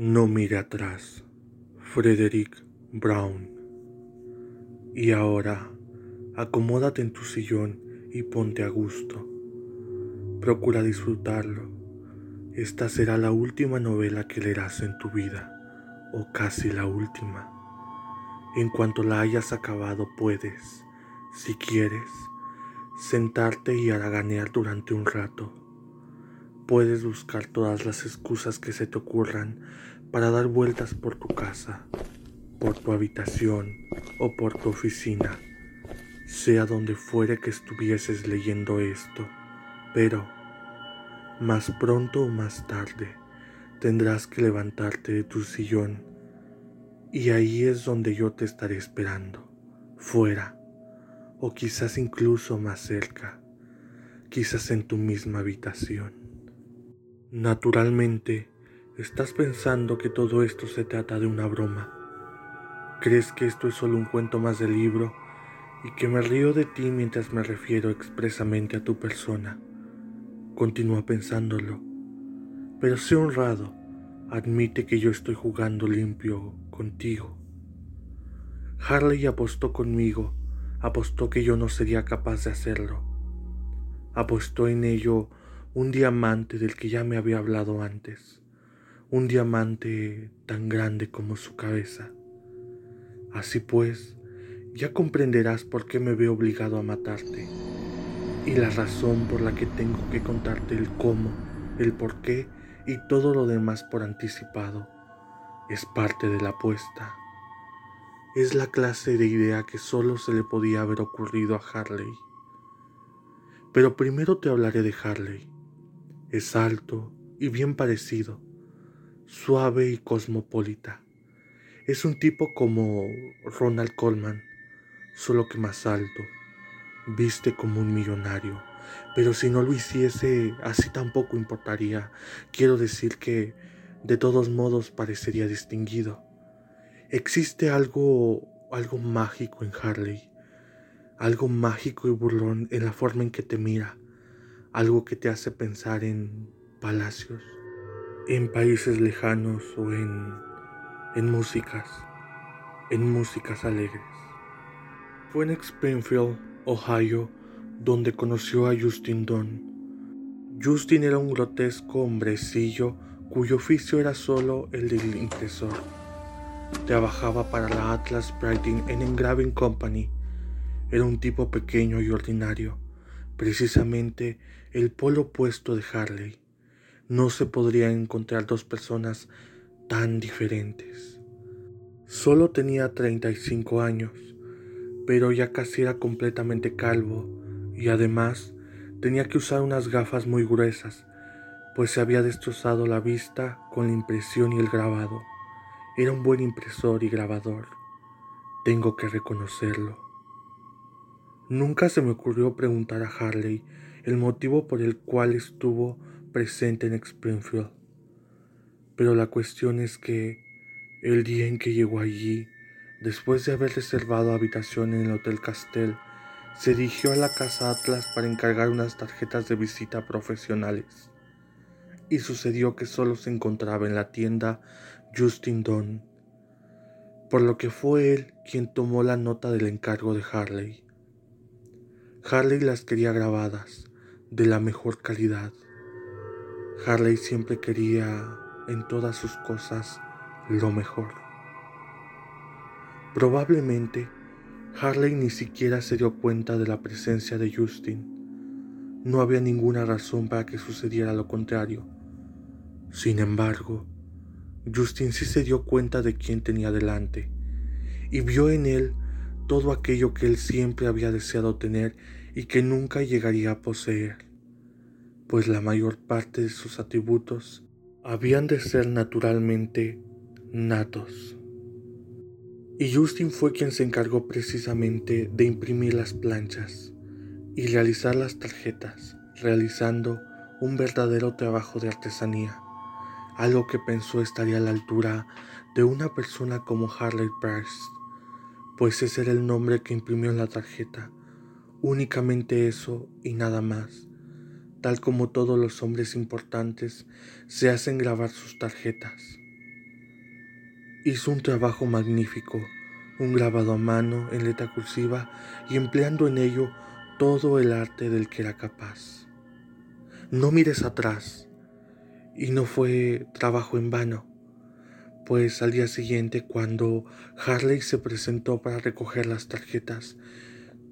No mire atrás. Frederick Brown. Y ahora, acomódate en tu sillón y ponte a gusto. Procura disfrutarlo. Esta será la última novela que leerás en tu vida, o casi la última. En cuanto la hayas acabado puedes, si quieres, sentarte y haraganear durante un rato. Puedes buscar todas las excusas que se te ocurran para dar vueltas por tu casa, por tu habitación o por tu oficina, sea donde fuere que estuvieses leyendo esto, pero más pronto o más tarde tendrás que levantarte de tu sillón y ahí es donde yo te estaré esperando, fuera, o quizás incluso más cerca, quizás en tu misma habitación. Naturalmente, estás pensando que todo esto se trata de una broma. Crees que esto es solo un cuento más del libro y que me río de ti mientras me refiero expresamente a tu persona. Continúa pensándolo, pero sé honrado Admite que yo estoy jugando limpio contigo. Harley apostó conmigo, apostó que yo no sería capaz de hacerlo. Apostó en ello un diamante del que ya me había hablado antes, un diamante tan grande como su cabeza. Así pues, ya comprenderás por qué me veo obligado a matarte y la razón por la que tengo que contarte el cómo, el por qué y todo lo demás por anticipado es parte de la apuesta. Es la clase de idea que solo se le podía haber ocurrido a Harley. Pero primero te hablaré de Harley. Es alto y bien parecido, suave y cosmopolita. Es un tipo como Ronald Coleman, solo que más alto. Viste como un millonario pero si no lo hiciese, así tampoco importaría. Quiero decir que de todos modos parecería distinguido. Existe algo, algo mágico en Harley, algo mágico y burlón en la forma en que te mira, algo que te hace pensar en palacios, en países lejanos o en, en músicas, en músicas alegres. Fue en Springfield, Ohio, donde conoció a Justin Dunn. Justin era un grotesco hombrecillo cuyo oficio era solo el del impresor. Trabajaba para la Atlas Printing and Engraving Company. Era un tipo pequeño y ordinario, precisamente el polo opuesto de Harley. No se podría encontrar dos personas tan diferentes. Solo tenía 35 años, pero ya casi era completamente calvo y además tenía que usar unas gafas muy gruesas, pues se había destrozado la vista con la impresión y el grabado. Era un buen impresor y grabador, tengo que reconocerlo. Nunca se me ocurrió preguntar a Harley el motivo por el cual estuvo presente en Springfield, pero la cuestión es que el día en que llegó allí, después de haber reservado habitación en el Hotel Castell, se dirigió a la casa Atlas para encargar unas tarjetas de visita profesionales. Y sucedió que solo se encontraba en la tienda Justin Dunn, por lo que fue él quien tomó la nota del encargo de Harley. Harley las quería grabadas, de la mejor calidad. Harley siempre quería en todas sus cosas lo mejor. Probablemente Harley ni siquiera se dio cuenta de la presencia de Justin. No había ninguna razón para que sucediera lo contrario. Sin embargo, Justin sí se dio cuenta de quién tenía delante y vio en él todo aquello que él siempre había deseado tener y que nunca llegaría a poseer, pues la mayor parte de sus atributos habían de ser naturalmente natos. Y Justin fue quien se encargó precisamente de imprimir las planchas y realizar las tarjetas, realizando un verdadero trabajo de artesanía, algo que pensó estaría a la altura de una persona como Harley Price, pues ese era el nombre que imprimió en la tarjeta, únicamente eso y nada más, tal como todos los hombres importantes se hacen grabar sus tarjetas. Hizo un trabajo magnífico, un grabado a mano en letra cursiva y empleando en ello todo el arte del que era capaz. No mires atrás. Y no fue trabajo en vano, pues al día siguiente cuando Harley se presentó para recoger las tarjetas,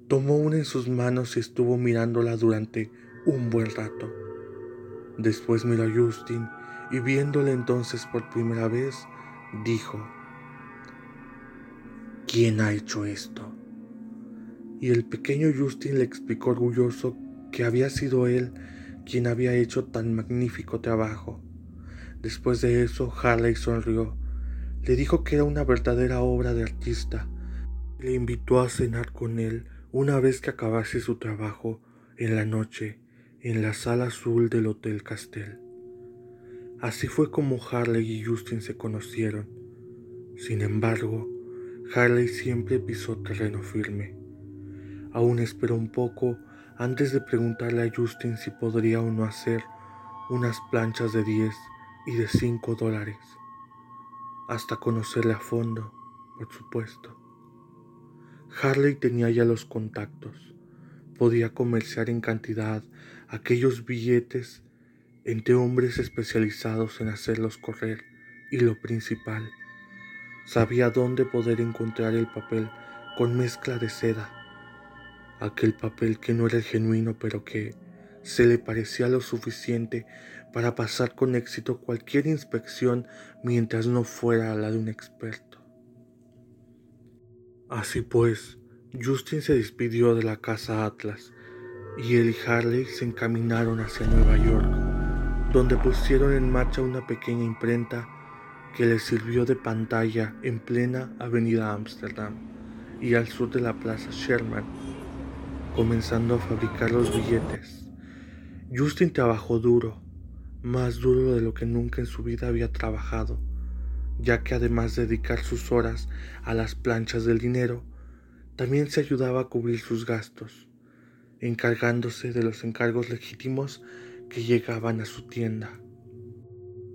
tomó una en sus manos y estuvo mirándola durante un buen rato. Después miró a Justin y viéndole entonces por primera vez, dijo, ¿quién ha hecho esto? Y el pequeño Justin le explicó orgulloso que había sido él quien había hecho tan magnífico trabajo. Después de eso, Harley sonrió. Le dijo que era una verdadera obra de artista. Le invitó a cenar con él una vez que acabase su trabajo en la noche en la sala azul del Hotel Castel. Así fue como Harley y Justin se conocieron. Sin embargo, Harley siempre pisó terreno firme. Aún esperó un poco antes de preguntarle a Justin si podría o no hacer unas planchas de 10 y de 5 dólares, hasta conocerle a fondo, por supuesto. Harley tenía ya los contactos, podía comerciar en cantidad aquellos billetes entre hombres especializados en hacerlos correr y lo principal, sabía dónde poder encontrar el papel con mezcla de seda, aquel papel que no era el genuino pero que se le parecía lo suficiente para pasar con éxito cualquier inspección mientras no fuera la de un experto. Así pues, Justin se despidió de la casa Atlas y él y Harley se encaminaron hacia Nueva York, donde pusieron en marcha una pequeña imprenta que les sirvió de pantalla en plena avenida Amsterdam y al sur de la plaza Sherman, comenzando a fabricar los billetes. Justin trabajó duro, más duro de lo que nunca en su vida había trabajado, ya que además de dedicar sus horas a las planchas del dinero, también se ayudaba a cubrir sus gastos encargándose de los encargos legítimos que llegaban a su tienda.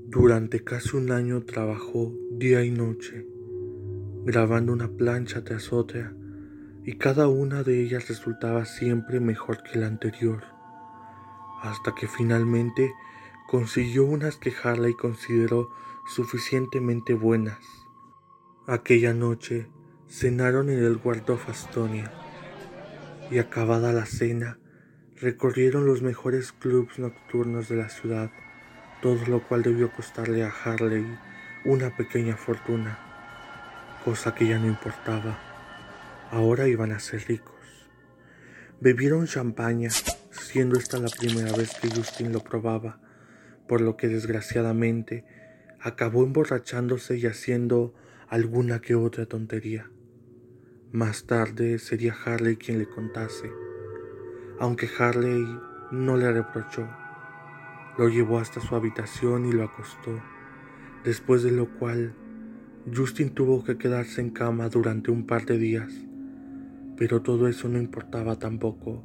Durante casi un año trabajó día y noche, grabando una plancha tras otra, y cada una de ellas resultaba siempre mejor que la anterior, hasta que finalmente consiguió unas que Harley consideró suficientemente buenas. Aquella noche cenaron en el Waldorf Astonia y acabada la cena, recorrieron los mejores clubs nocturnos de la ciudad, todo lo cual debió costarle a Harley una pequeña fortuna, cosa que ya no importaba. Ahora iban a ser ricos. Bebieron champaña, siendo esta la primera vez que Justin lo probaba, por lo que desgraciadamente acabó emborrachándose y haciendo alguna que otra tontería. Más tarde sería Harley quien le contase, aunque Harley no le reprochó. Lo llevó hasta su habitación y lo acostó, después de lo cual Justin tuvo que quedarse en cama durante un par de días, pero todo eso no importaba tampoco,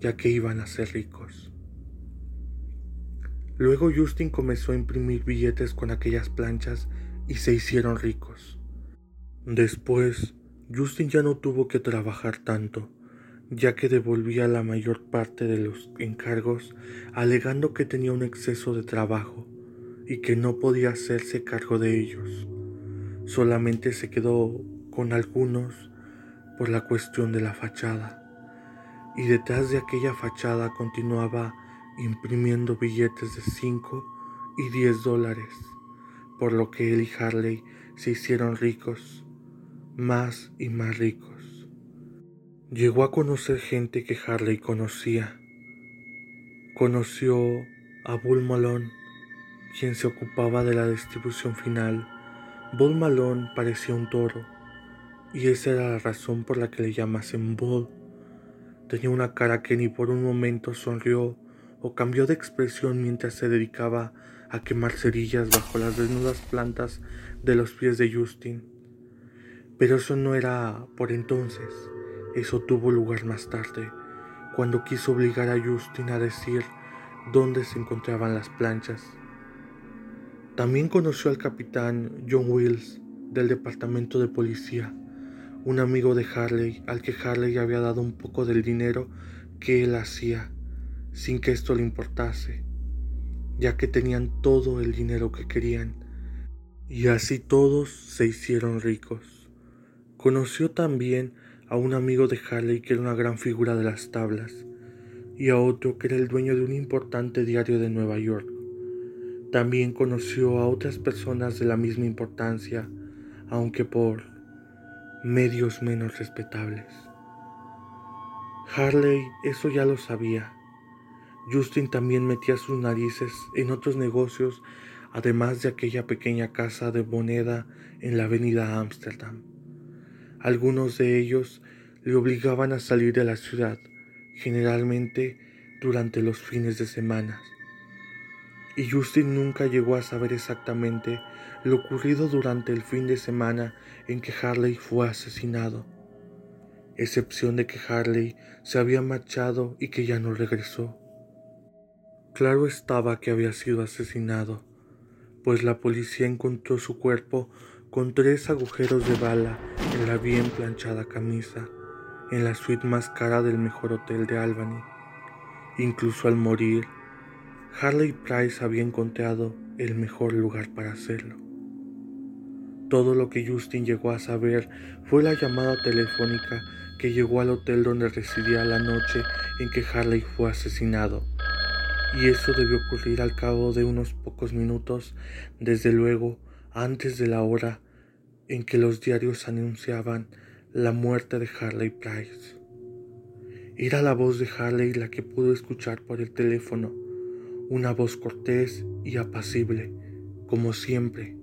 ya que iban a ser ricos. Luego Justin comenzó a imprimir billetes con aquellas planchas y se hicieron ricos. Después, Justin ya no tuvo que trabajar tanto, ya que devolvía la mayor parte de los encargos alegando que tenía un exceso de trabajo y que no podía hacerse cargo de ellos. Solamente se quedó con algunos por la cuestión de la fachada. Y detrás de aquella fachada continuaba imprimiendo billetes de 5 y 10 dólares, por lo que él y Harley se hicieron ricos más y más ricos. Llegó a conocer gente que Harley conocía. Conoció a Bull Malone, quien se ocupaba de la distribución final. Bull Malone parecía un toro, y esa era la razón por la que le llamasen Bull. Tenía una cara que ni por un momento sonrió o cambió de expresión mientras se dedicaba a quemar cerillas bajo las desnudas plantas de los pies de Justin. Pero eso no era por entonces, eso tuvo lugar más tarde, cuando quiso obligar a Justin a decir dónde se encontraban las planchas. También conoció al capitán John Wills, del departamento de policía, un amigo de Harley al que Harley había dado un poco del dinero que él hacía, sin que esto le importase, ya que tenían todo el dinero que querían, y así todos se hicieron ricos. Conoció también a un amigo de Harley que era una gran figura de las tablas, y a otro que era el dueño de un importante diario de Nueva York. También conoció a otras personas de la misma importancia, aunque por medios menos respetables. Harley eso ya lo sabía. Justin también metía sus narices en otros negocios, además de aquella pequeña casa de moneda en la avenida Ámsterdam. Algunos de ellos le obligaban a salir de la ciudad, generalmente durante los fines de semana. Y Justin nunca llegó a saber exactamente lo ocurrido durante el fin de semana en que Harley fue asesinado, excepción de que Harley se había marchado y que ya no regresó. Claro estaba que había sido asesinado, pues la policía encontró su cuerpo con tres agujeros de bala en la bien planchada camisa, en la suite más cara del mejor hotel de Albany. Incluso al morir, Harley Price había encontrado el mejor lugar para hacerlo. Todo lo que Justin llegó a saber fue la llamada telefónica que llegó al hotel donde residía la noche en que Harley fue asesinado. Y eso debió ocurrir al cabo de unos pocos minutos, desde luego antes de la hora en que los diarios anunciaban la muerte de Harley Price. Era la voz de Harley la que pudo escuchar por el teléfono, una voz cortés y apacible, como siempre,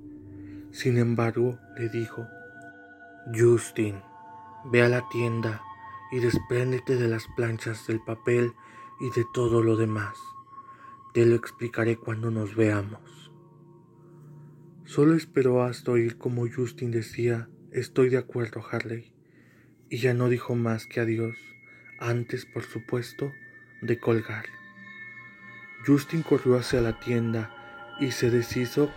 sin embargo, le dijo, Justin, ve a la tienda y despréndete de las planchas del papel y de todo lo demás. Te lo explicaré cuando nos veamos. Solo esperó hasta oír como Justin decía, estoy de acuerdo, Harley, y ya no dijo más que adiós, antes, por supuesto, de colgar. Justin corrió hacia la tienda y se deshizo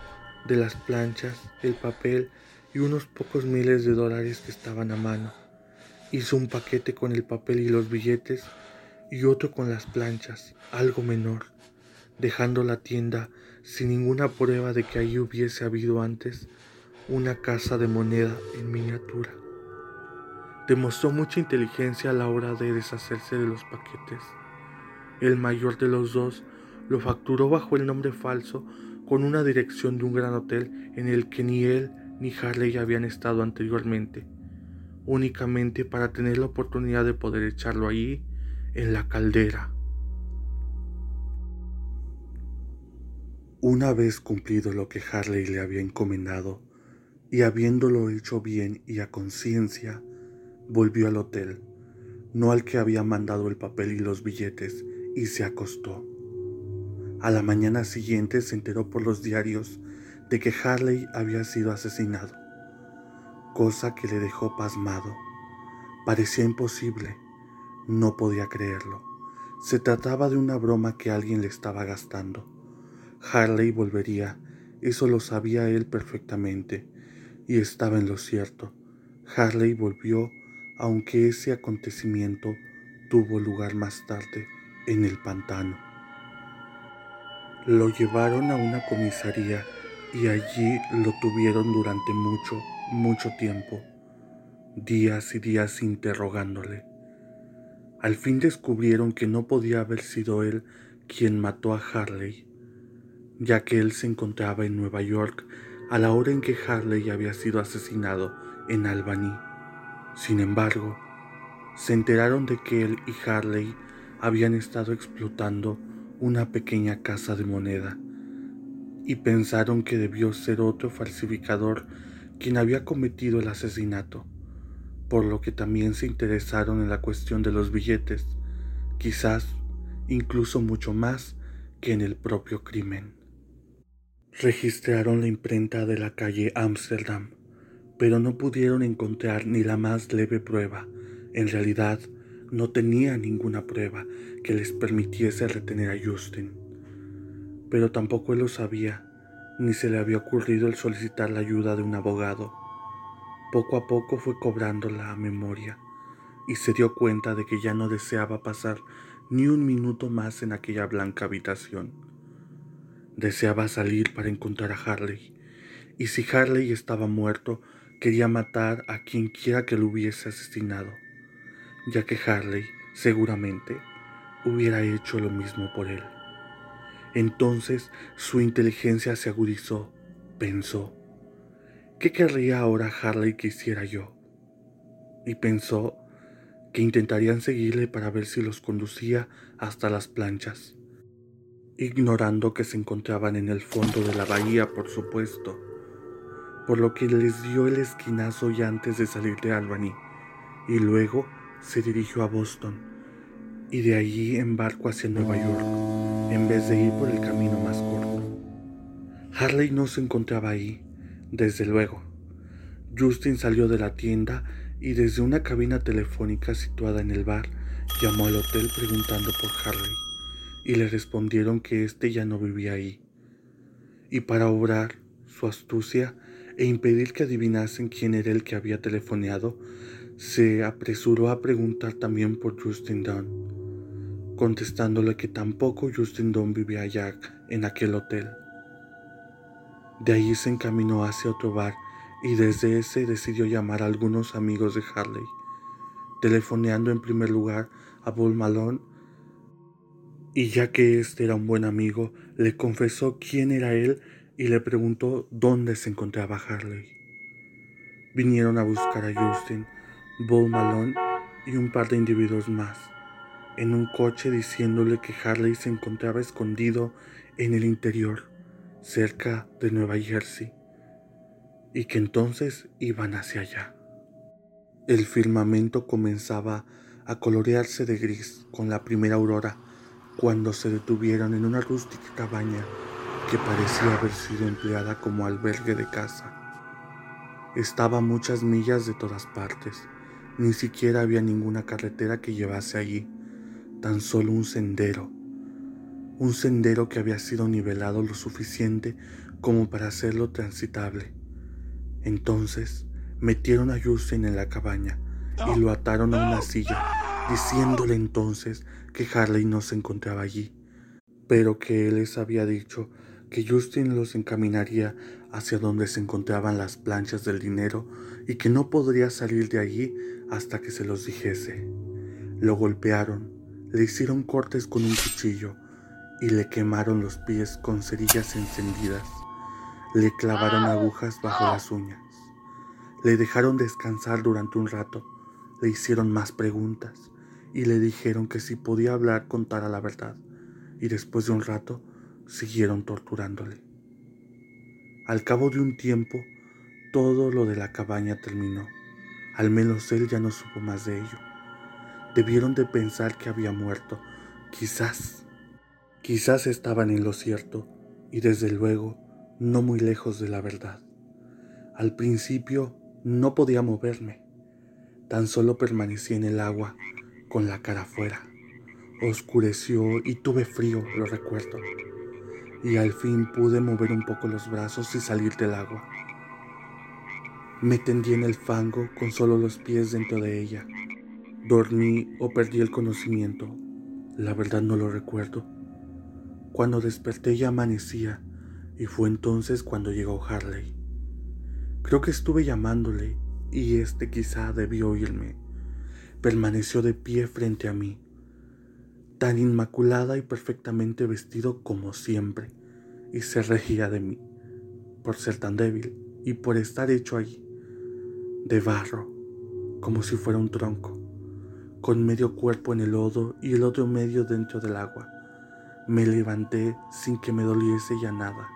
de las planchas, el papel y unos pocos miles de dólares que estaban a mano. Hizo un paquete con el papel y los billetes y otro con las planchas, algo menor, dejando la tienda sin ninguna prueba de que allí hubiese habido antes una casa de moneda en miniatura. Demostró mucha inteligencia a la hora de deshacerse de los paquetes. El mayor de los dos lo facturó bajo el nombre falso con una dirección de un gran hotel en el que ni él ni Harley habían estado anteriormente, únicamente para tener la oportunidad de poder echarlo allí en la caldera. Una vez cumplido lo que Harley le había encomendado, y habiéndolo hecho bien y a conciencia, volvió al hotel, no al que había mandado el papel y los billetes, y se acostó. A la mañana siguiente se enteró por los diarios de que Harley había sido asesinado, cosa que le dejó pasmado. Parecía imposible, no podía creerlo. Se trataba de una broma que alguien le estaba gastando. Harley volvería, eso lo sabía él perfectamente, y estaba en lo cierto. Harley volvió, aunque ese acontecimiento tuvo lugar más tarde en el pantano. Lo llevaron a una comisaría y allí lo tuvieron durante mucho, mucho tiempo, días y días interrogándole. Al fin descubrieron que no podía haber sido él quien mató a Harley, ya que él se encontraba en Nueva York a la hora en que Harley había sido asesinado en Albany. Sin embargo, se enteraron de que él y Harley habían estado explotando una pequeña casa de moneda y pensaron que debió ser otro falsificador quien había cometido el asesinato, por lo que también se interesaron en la cuestión de los billetes, quizás incluso mucho más que en el propio crimen. Registraron la imprenta de la calle Ámsterdam, pero no pudieron encontrar ni la más leve prueba. En realidad, no tenía ninguna prueba que les permitiese retener a Justin. Pero tampoco él lo sabía, ni se le había ocurrido el solicitar la ayuda de un abogado. Poco a poco fue cobrando la memoria y se dio cuenta de que ya no deseaba pasar ni un minuto más en aquella blanca habitación. Deseaba salir para encontrar a Harley, y si Harley estaba muerto, quería matar a quien quiera que lo hubiese asesinado, ya que Harley seguramente hubiera hecho lo mismo por él. Entonces su inteligencia se agudizó, pensó, ¿qué querría ahora Harley que hiciera yo? Y pensó que intentarían seguirle para ver si los conducía hasta las planchas, ignorando que se encontraban en el fondo de la bahía, por supuesto, por lo que les dio el esquinazo ya antes de salir de Albany, y luego se dirigió a Boston, y de allí en barco hacia Nueva York, en vez de ir por el camino más corto. Harley no se encontraba ahí, desde luego. Justin salió de la tienda y desde una cabina telefónica situada en el bar llamó al hotel preguntando por Harley y le respondieron que éste ya no vivía ahí. Y para obrar su astucia e impedir que adivinasen quién era el que había telefoneado, se apresuró a preguntar también por Justin Dunn, contestándole que tampoco Justin Dunn vivía allá en aquel hotel. De ahí se encaminó hacia otro bar y desde ese decidió llamar a algunos amigos de Harley, telefoneando en primer lugar a Bull Malone y ya que este era un buen amigo, le confesó quién era él y le preguntó dónde se encontraba Harley. Vinieron a buscar a Justin, Bull Malone y un par de individuos más, en un coche diciéndole que Harley se encontraba escondido en el interior, cerca de Nueva Jersey y que entonces iban hacia allá. El firmamento comenzaba a colorearse de gris con la primera aurora cuando se detuvieron en una rústica cabaña que parecía haber sido empleada como albergue de casa. Estaba muchas millas de todas partes, ni siquiera había ninguna carretera que llevase allí, tan solo un sendero, un sendero que había sido nivelado lo suficiente como para hacerlo transitable. Entonces metieron a Justin en la cabaña y lo ataron a una silla, diciéndole entonces que Harley no se encontraba allí, pero que él les había dicho que Justin los encaminaría hacia donde se encontraban las planchas del dinero y que no podría salir de allí hasta que se los dijese. Lo golpearon, le hicieron cortes con un cuchillo y le quemaron los pies con cerillas encendidas. Le clavaron agujas bajo las uñas. Le dejaron descansar durante un rato. Le hicieron más preguntas y le dijeron que si podía hablar contara la verdad. Y después de un rato siguieron torturándole. Al cabo de un tiempo, todo lo de la cabaña terminó. Al menos él ya no supo más de ello. Debieron de pensar que había muerto. Quizás, quizás estaban en lo cierto y desde luego no muy lejos de la verdad. Al principio no podía moverme, tan solo permanecí en el agua con la cara afuera. Oscureció y tuve frío, lo recuerdo, y al fin pude mover un poco los brazos y salir del agua. Me tendí en el fango con solo los pies dentro de ella. Dormí o perdí el conocimiento. La verdad no lo recuerdo. Cuando desperté ya amanecía y fue entonces cuando llegó Harley. Creo que estuve llamándole y este quizá debió oírme. Permaneció de pie frente a mí, tan inmaculada y perfectamente vestido como siempre, y se regía de mí, por ser tan débil y por estar hecho allí, de barro, como si fuera un tronco, con medio cuerpo en el lodo y el otro medio dentro del agua. Me levanté sin que me doliese ya nada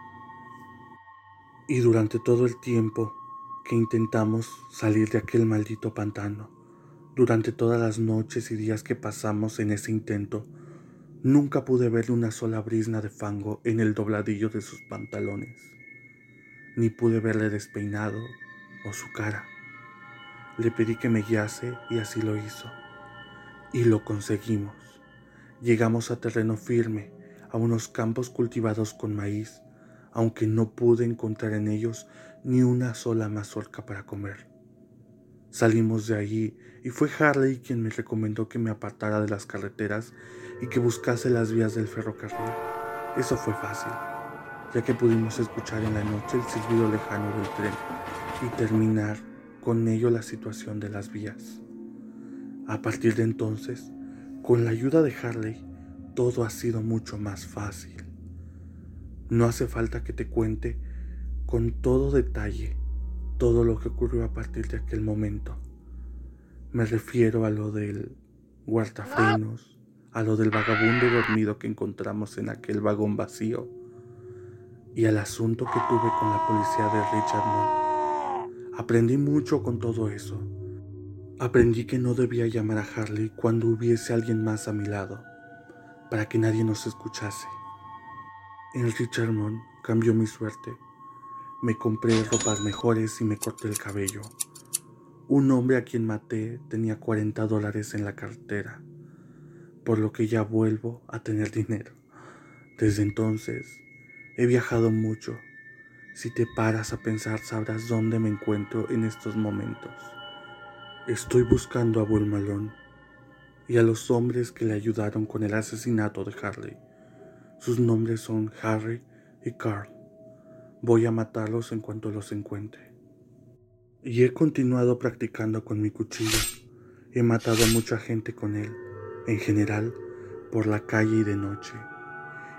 y durante todo el tiempo que intentamos salir de aquel maldito pantano, durante todas las noches y días que pasamos en ese intento, nunca pude ver una sola brisna de fango en el dobladillo de sus pantalones, ni pude verle despeinado o su cara. Le pedí que me guiase y así lo hizo. Y lo conseguimos. Llegamos a terreno firme, a unos campos cultivados con maíz, aunque no pude encontrar en ellos ni una sola mazorca para comer. Salimos de allí y fue Harley quien me recomendó que me apartara de las carreteras y que buscase las vías del ferrocarril. Eso fue fácil, ya que pudimos escuchar en la noche el silbido lejano del tren y terminar con ello la situación de las vías. A partir de entonces, con la ayuda de Harley, todo ha sido mucho más fácil. No hace falta que te cuente con todo detalle todo lo que ocurrió a partir de aquel momento. Me refiero a lo del guardafrenos, a lo del vagabundo dormido que encontramos en aquel vagón vacío y al asunto que tuve con la policía de Richard Aprendí mucho con todo eso. Aprendí que no debía llamar a Harley cuando hubiese alguien más a mi lado, para que nadie nos escuchase. En Richardmont cambió mi suerte me compré ropas mejores y me corté el cabello. Un hombre a quien maté tenía 40 dólares en la cartera, por lo que ya vuelvo a tener dinero. Desde entonces he viajado mucho. Si te paras a pensar sabrás dónde me encuentro en estos momentos. Estoy buscando a Bull Malone y a los hombres que le ayudaron con el asesinato de Harley. Sus nombres son Harry y Carl. Voy a matarlos en cuanto los encuentre. Y he continuado practicando con mi cuchillo. He matado a mucha gente con él, en general, por la calle y de noche.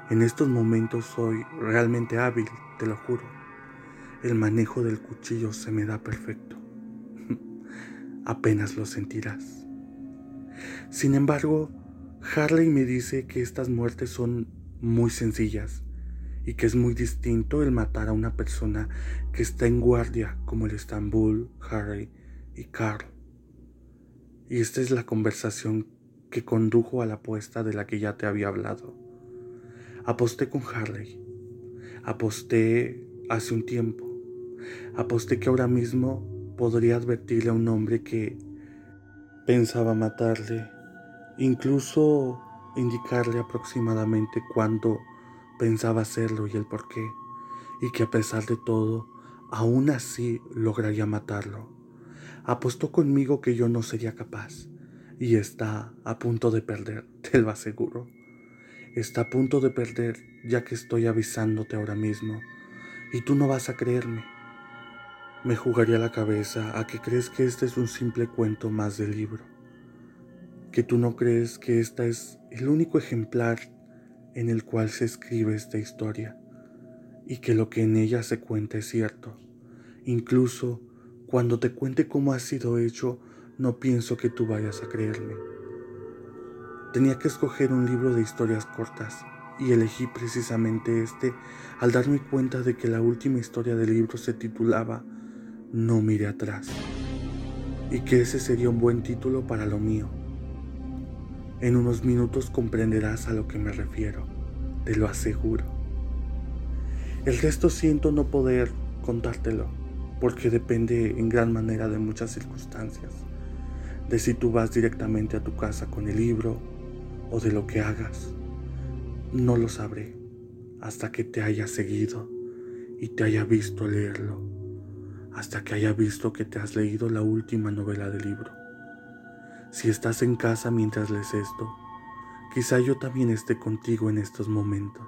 En estos momentos soy realmente hábil, te lo juro. El manejo del cuchillo se me da perfecto. Apenas lo sentirás. Sin embargo, Harley me dice que estas muertes son muy sencillas y que es muy distinto el matar a una persona que está en guardia como el Estambul, Harry y Carl. Y esta es la conversación que condujo a la apuesta de la que ya te había hablado. Aposté con Harley. Aposté hace un tiempo. Aposté que ahora mismo podría advertirle a un hombre que pensaba matarle, incluso indicarle aproximadamente cuándo pensaba hacerlo y el por qué, y que a pesar de todo, aún así lograría matarlo. Apostó conmigo que yo no sería capaz, y está a punto de perder, te lo aseguro. Está a punto de perder ya que estoy avisándote ahora mismo, y tú no vas a creerme. Me jugaría la cabeza a que crees que este es un simple cuento más del libro, que tú no crees que esta es el único ejemplar en el cual se escribe esta historia y que lo que en ella se cuenta es cierto. Incluso cuando te cuente cómo ha sido hecho, no pienso que tú vayas a creerme. Tenía que escoger un libro de historias cortas y elegí precisamente este al darme cuenta de que la última historia del libro se titulaba No mire atrás y que ese sería un buen título para lo mío. En unos minutos comprenderás a lo que me refiero, te lo aseguro. El resto siento no poder contártelo, porque depende en gran manera de muchas circunstancias, de si tú vas directamente a tu casa con el libro o de lo que hagas. No lo sabré hasta que te haya seguido y te haya visto leerlo, hasta que haya visto que te has leído la última novela del libro. Si estás en casa mientras lees esto, quizá yo también esté contigo en estos momentos.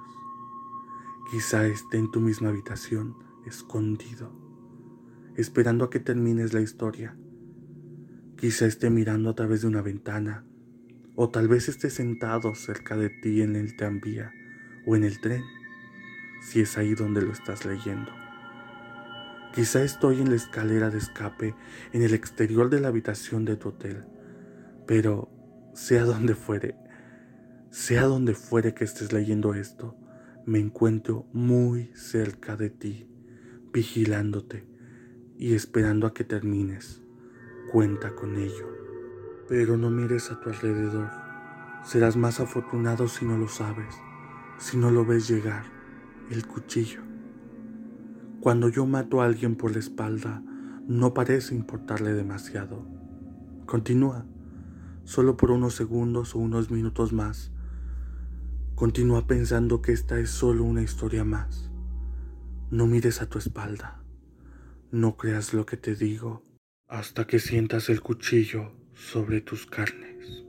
Quizá esté en tu misma habitación, escondido, esperando a que termines la historia. Quizá esté mirando a través de una ventana, o tal vez esté sentado cerca de ti en el tranvía o en el tren, si es ahí donde lo estás leyendo. Quizá estoy en la escalera de escape en el exterior de la habitación de tu hotel pero sea donde fuere, sea donde fuere que estés leyendo esto, me encuentro muy cerca de ti, vigilándote y esperando a que termines. Cuenta con ello. Pero no mires a tu alrededor. Serás más afortunado si no lo sabes, si no lo ves llegar, el cuchillo. Cuando yo mato a alguien por la espalda, no parece importarle demasiado. Continúa solo por unos segundos o unos minutos más. Continúa pensando que esta es solo una historia más. No mires a tu espalda. No creas lo que te digo. hasta que sientas el cuchillo sobre tus carnes.